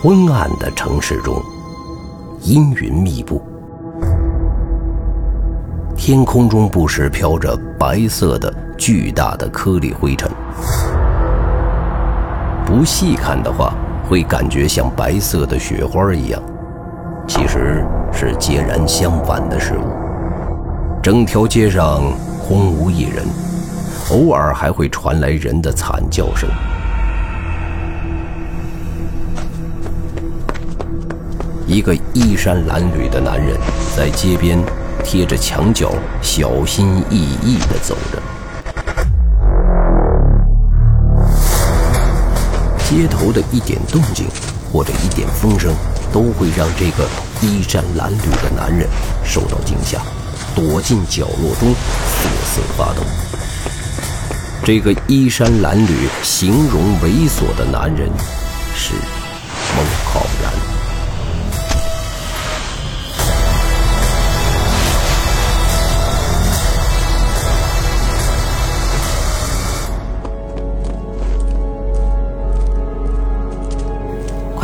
昏暗的城市中，阴云密布，天空中不时飘着白色的巨大的颗粒灰尘。不细看的话，会感觉像白色的雪花一样，其实是截然相反的事物。整条街上空无一人，偶尔还会传来人的惨叫声。一个衣衫褴褛的男人在街边贴着墙角，小心翼翼地走着。街头的一点动静或者一点风声，都会让这个衣衫褴褛的男人受到惊吓，躲进角落中瑟瑟发抖。这个衣衫褴褛、形容猥琐的男人是孟浩然。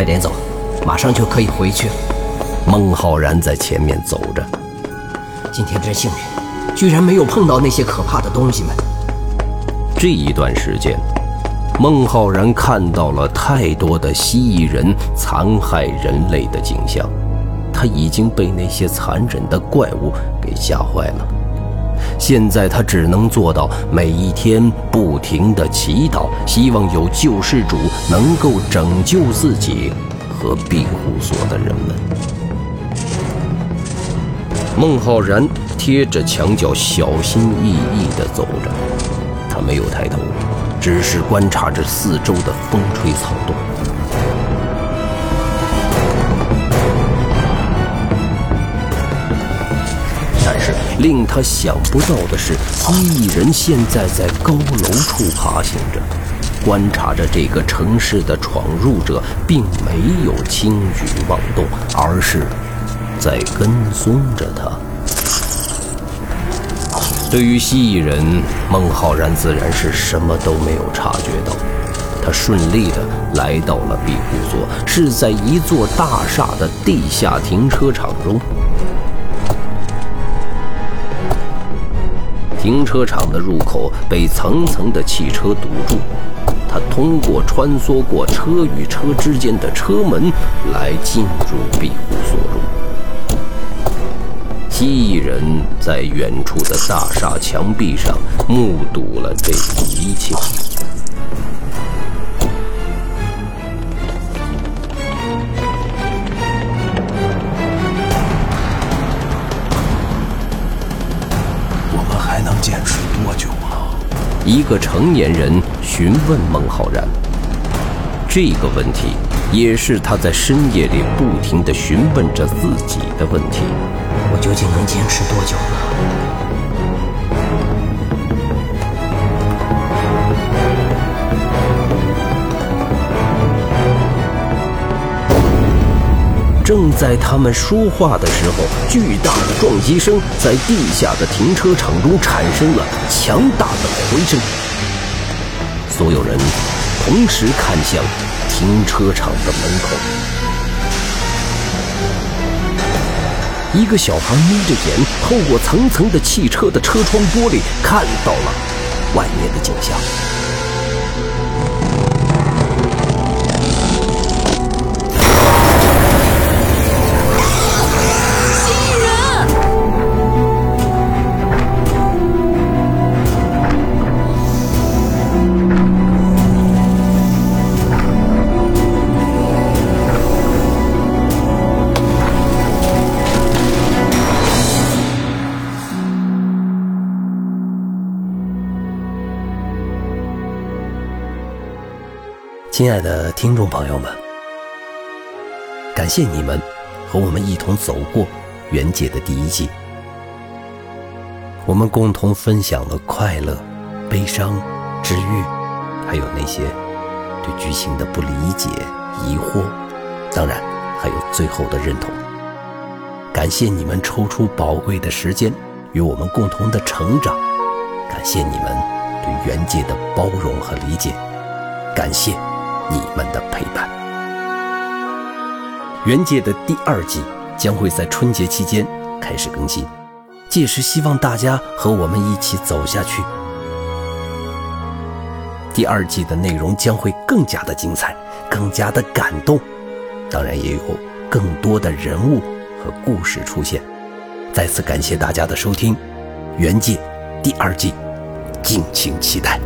快点走，马上就可以回去了。孟浩然在前面走着。今天真幸运，居然没有碰到那些可怕的东西们。这一段时间，孟浩然看到了太多的蜥蜴人残害人类的景象，他已经被那些残忍的怪物给吓坏了。现在他只能做到每一天不停地祈祷，希望有救世主能够拯救自己和庇护所的人们。孟浩然贴着墙角，小心翼翼地走着，他没有抬头，只是观察着四周的风吹草动。令他想不到的是，蜥蜴人现在在高楼处爬行着，观察着这个城市的闯入者，并没有轻举妄动，而是在跟踪着他。对于蜥蜴人，孟浩然自然是什么都没有察觉到。他顺利的来到了庇护所，是在一座大厦的地下停车场中。停车场的入口被层层的汽车堵住，他通过穿梭过车与车之间的车门来进入庇护所中。蜥蜴人在远处的大厦墙壁上目睹了这一切。一个成年人询问孟浩然，这个问题也是他在深夜里不停地询问着自己的问题：我究竟能坚持多久呢？正在他们说话的时候，巨大的撞击声在地下的停车场中产生了强大的回声。所有人同时看向停车场的门口。一个小孩眯着眼，透过层层的汽车的车窗玻璃，看到了外面的景象。亲爱的听众朋友们，感谢你们和我们一同走过《原界》的第一季。我们共同分享了快乐、悲伤、治愈，还有那些对剧情的不理解、疑惑，当然还有最后的认同。感谢你们抽出宝贵的时间与我们共同的成长，感谢你们对《原界》的包容和理解，感谢。你们的陪伴。原界的第二季将会在春节期间开始更新，届时希望大家和我们一起走下去。第二季的内容将会更加的精彩，更加的感动，当然也有更多的人物和故事出现。再次感谢大家的收听，《原界》第二季，敬请期待。